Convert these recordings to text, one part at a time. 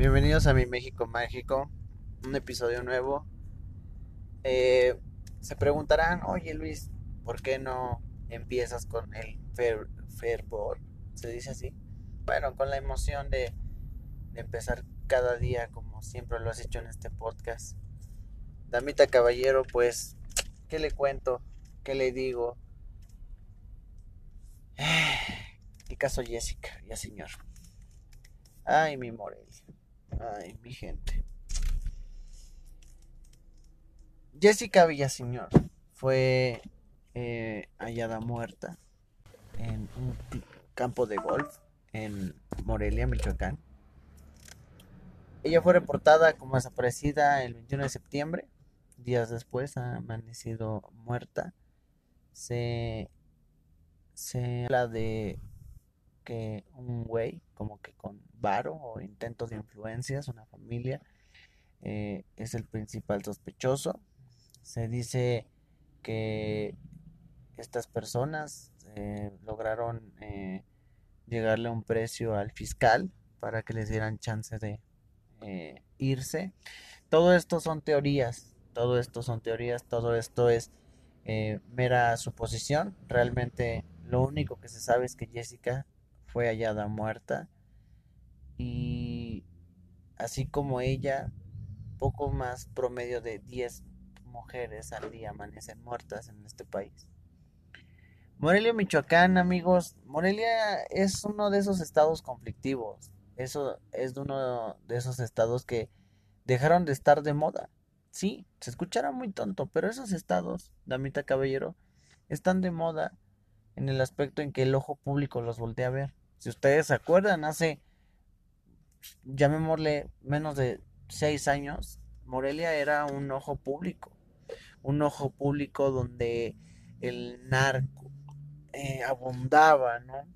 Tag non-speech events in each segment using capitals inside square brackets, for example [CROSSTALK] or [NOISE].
Bienvenidos a mi México Mágico, un episodio nuevo. Eh, se preguntarán, oye Luis, ¿por qué no empiezas con el fervor? ¿Se dice así? Bueno, con la emoción de, de empezar cada día como siempre lo has hecho en este podcast. Damita Caballero, pues, ¿qué le cuento? ¿Qué le digo? [SIGHS] ¿Qué caso Jessica? Ya señor. Ay, mi Morelia. Ay, mi gente. Jessica Villaseñor fue eh, hallada muerta en un campo de golf en Morelia, Michoacán. Ella fue reportada como desaparecida el 21 de septiembre. Días después ha amanecido muerta. Se, se habla de que un güey, como que con varo o intentos de influencias, una familia, eh, es el principal sospechoso. Se dice que estas personas eh, lograron eh, llegarle un precio al fiscal para que les dieran chance de irse. Todo esto son teorías, todo esto son teorías, todo esto es mera suposición. Realmente lo único que se sabe es que Jessica fue hallada muerta y así como ella, poco más promedio de 10 mujeres al día amanecen muertas en este país. Morelia, Michoacán, amigos, Morelia es uno de esos estados conflictivos. Eso es uno de esos estados que dejaron de estar de moda. Sí, se escuchará muy tonto, pero esos estados, Damita Caballero, están de moda en el aspecto en que el ojo público los voltea a ver. Si ustedes se acuerdan, hace llamémosle menos de seis años, Morelia era un ojo público, un ojo público donde el narco eh, abundaba, ¿no?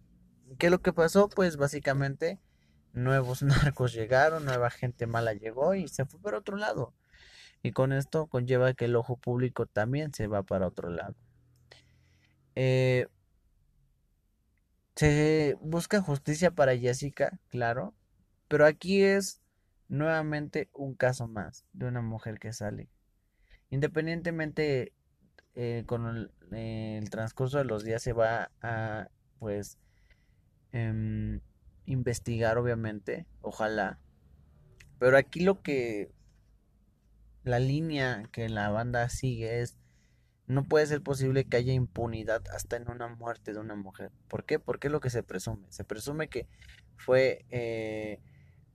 ¿Qué es lo que pasó? Pues básicamente nuevos [LAUGHS] narcos llegaron, nueva gente mala llegó y se fue para otro lado. Y con esto conlleva que el ojo público también se va para otro lado. Eh, se busca justicia para Jessica, claro, pero aquí es nuevamente un caso más de una mujer que sale. Independientemente eh, con el, transcurso de los días se va a pues em, investigar obviamente, ojalá. Pero aquí lo que la línea que la banda sigue es no puede ser posible que haya impunidad hasta en una muerte de una mujer. ¿Por qué? Porque es lo que se presume. Se presume que fue eh,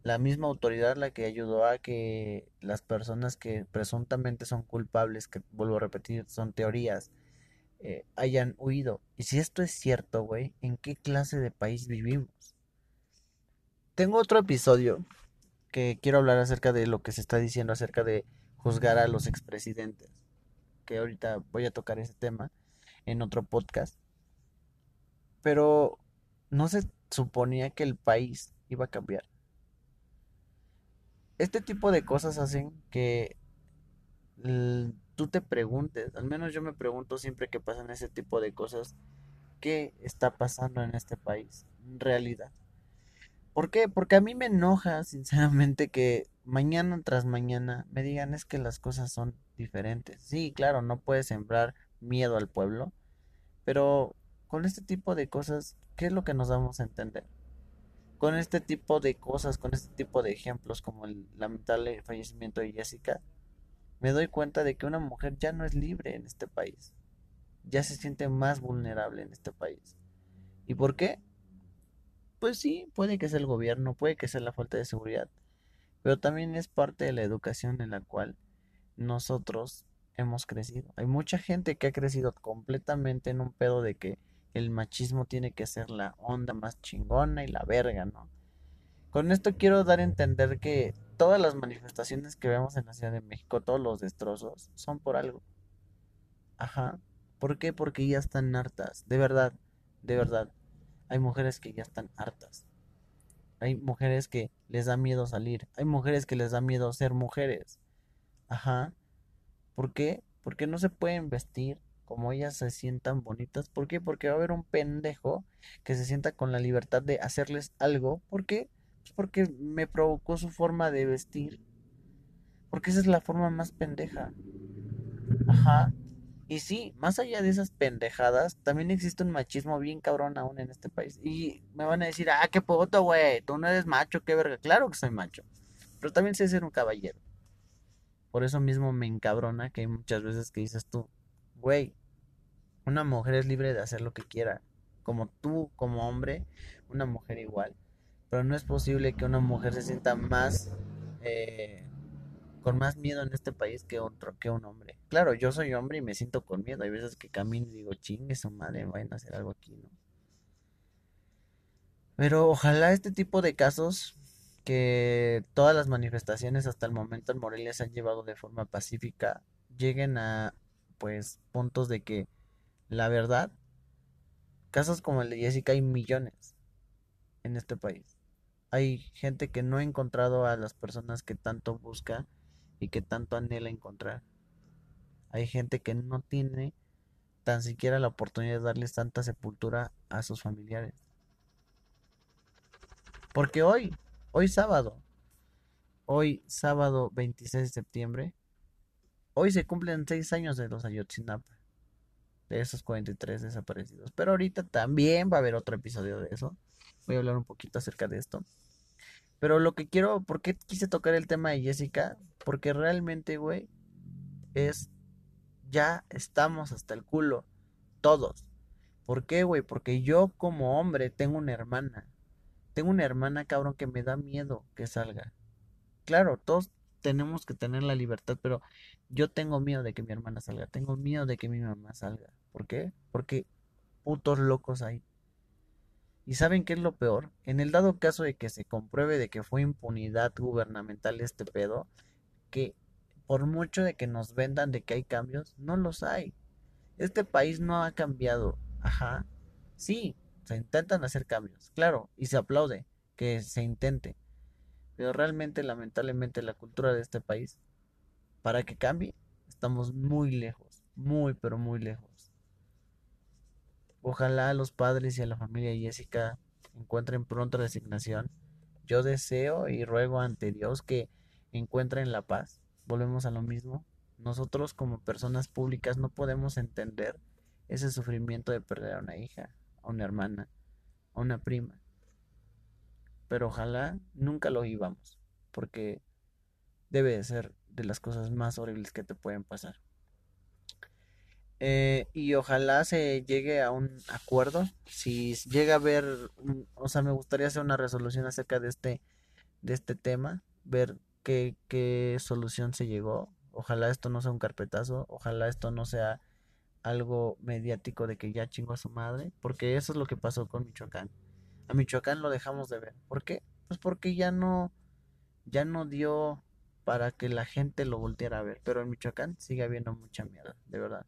la misma autoridad la que ayudó a que las personas que presuntamente son culpables, que vuelvo a repetir, son teorías, eh, hayan huido. Y si esto es cierto, güey, ¿en qué clase de país vivimos? Tengo otro episodio que quiero hablar acerca de lo que se está diciendo acerca de juzgar a los expresidentes. Que ahorita voy a tocar ese tema en otro podcast. Pero no se suponía que el país iba a cambiar este tipo de cosas hacen que tú te preguntes, al menos yo me pregunto siempre que pasan ese tipo de cosas, ¿qué está pasando en este país en realidad? ¿Por qué? Porque a mí me enoja, sinceramente, que mañana tras mañana me digan es que las cosas son diferentes. Sí, claro, no puedes sembrar miedo al pueblo, pero con este tipo de cosas, ¿qué es lo que nos damos a entender? con este tipo de cosas, con este tipo de ejemplos como el lamentable fallecimiento de Jessica, me doy cuenta de que una mujer ya no es libre en este país. Ya se siente más vulnerable en este país. ¿Y por qué? Pues sí, puede que sea el gobierno, puede que sea la falta de seguridad, pero también es parte de la educación en la cual nosotros hemos crecido. Hay mucha gente que ha crecido completamente en un pedo de que el machismo tiene que ser la onda más chingona y la verga, ¿no? Con esto quiero dar a entender que todas las manifestaciones que vemos en la Ciudad de México, todos los destrozos, son por algo. Ajá. ¿Por qué? Porque ya están hartas. De verdad, de verdad. Hay mujeres que ya están hartas. Hay mujeres que les da miedo salir. Hay mujeres que les da miedo ser mujeres. Ajá. ¿Por qué? Porque no se pueden vestir como ellas se sientan bonitas. ¿Por qué? Porque va a haber un pendejo que se sienta con la libertad de hacerles algo. ¿Por qué? Pues porque me provocó su forma de vestir. Porque esa es la forma más pendeja. Ajá. Y sí, más allá de esas pendejadas, también existe un machismo bien cabrón aún en este país. Y me van a decir, ah, qué puto, güey, tú no eres macho, qué verga. Claro que soy macho. Pero también sé ser un caballero. Por eso mismo me encabrona que hay muchas veces que dices tú, güey, una mujer es libre de hacer lo que quiera. Como tú, como hombre, una mujer igual. Pero no es posible que una mujer se sienta más... Eh, con más miedo en este país que otro que un hombre. Claro, yo soy hombre y me siento con miedo. Hay veces que camino y digo, chingue su madre, vayan a hacer algo aquí, ¿no? Pero ojalá este tipo de casos que todas las manifestaciones hasta el momento en Morelia se han llevado de forma pacífica lleguen a pues puntos de que la verdad casos como el de Jessica hay millones en este país. Hay gente que no ha encontrado a las personas que tanto busca y que tanto anhela encontrar. Hay gente que no tiene tan siquiera la oportunidad de darles tanta sepultura a sus familiares. Porque hoy, hoy sábado, hoy sábado 26 de septiembre, hoy se cumplen seis años de los Ayotzinapa, de esos 43 desaparecidos. Pero ahorita también va a haber otro episodio de eso. Voy a hablar un poquito acerca de esto. Pero lo que quiero, ¿por qué quise tocar el tema de Jessica? Porque realmente, güey, es, ya estamos hasta el culo, todos. ¿Por qué, güey? Porque yo como hombre tengo una hermana. Tengo una hermana, cabrón, que me da miedo que salga. Claro, todos tenemos que tener la libertad, pero yo tengo miedo de que mi hermana salga. Tengo miedo de que mi mamá salga. ¿Por qué? Porque putos locos hay. ¿Y saben qué es lo peor? En el dado caso de que se compruebe de que fue impunidad gubernamental este pedo, que por mucho de que nos vendan de que hay cambios, no los hay. Este país no ha cambiado. Ajá. Sí, se intentan hacer cambios, claro, y se aplaude que se intente. Pero realmente, lamentablemente, la cultura de este país, para que cambie, estamos muy lejos, muy, pero muy lejos. Ojalá los padres y a la familia Jessica encuentren pronta resignación. Yo deseo y ruego ante Dios que encuentren la paz. Volvemos a lo mismo. Nosotros como personas públicas no podemos entender ese sufrimiento de perder a una hija, a una hermana, a una prima. Pero ojalá nunca lo vivamos, porque debe de ser de las cosas más horribles que te pueden pasar. Eh, y ojalá se llegue a un acuerdo. Si llega a haber, o sea, me gustaría hacer una resolución acerca de este, de este tema, ver qué, qué solución se llegó. Ojalá esto no sea un carpetazo, ojalá esto no sea algo mediático de que ya chingó a su madre, porque eso es lo que pasó con Michoacán. A Michoacán lo dejamos de ver. ¿Por qué? Pues porque ya no, ya no dio para que la gente lo volteara a ver. Pero en Michoacán sigue habiendo mucha mierda, de verdad.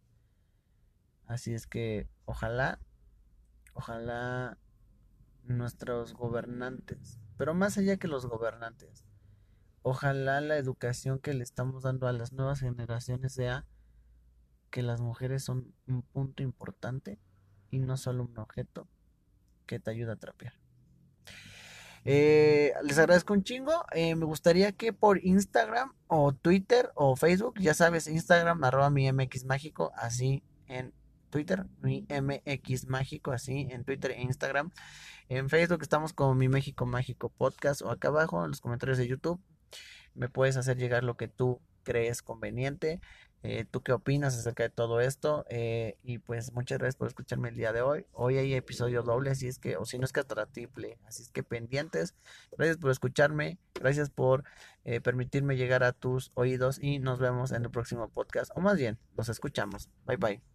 Así es que ojalá, ojalá nuestros gobernantes, pero más allá que los gobernantes, ojalá la educación que le estamos dando a las nuevas generaciones sea que las mujeres son un punto importante y no solo un objeto que te ayuda a trapear. Eh, les agradezco un chingo. Eh, me gustaría que por Instagram o Twitter o Facebook, ya sabes, Instagram arroba mi MX mágico, así en Twitter, mi MX Mágico, así en Twitter e Instagram. En Facebook estamos como mi México Mágico Podcast o acá abajo en los comentarios de YouTube. Me puedes hacer llegar lo que tú crees conveniente. Eh, ¿Tú qué opinas acerca de todo esto? Eh, y pues muchas gracias por escucharme el día de hoy. Hoy hay episodio doble, así es que, o si no es que hasta triple, así es que pendientes. Gracias por escucharme, gracias por eh, permitirme llegar a tus oídos y nos vemos en el próximo podcast, o más bien, los escuchamos. Bye bye.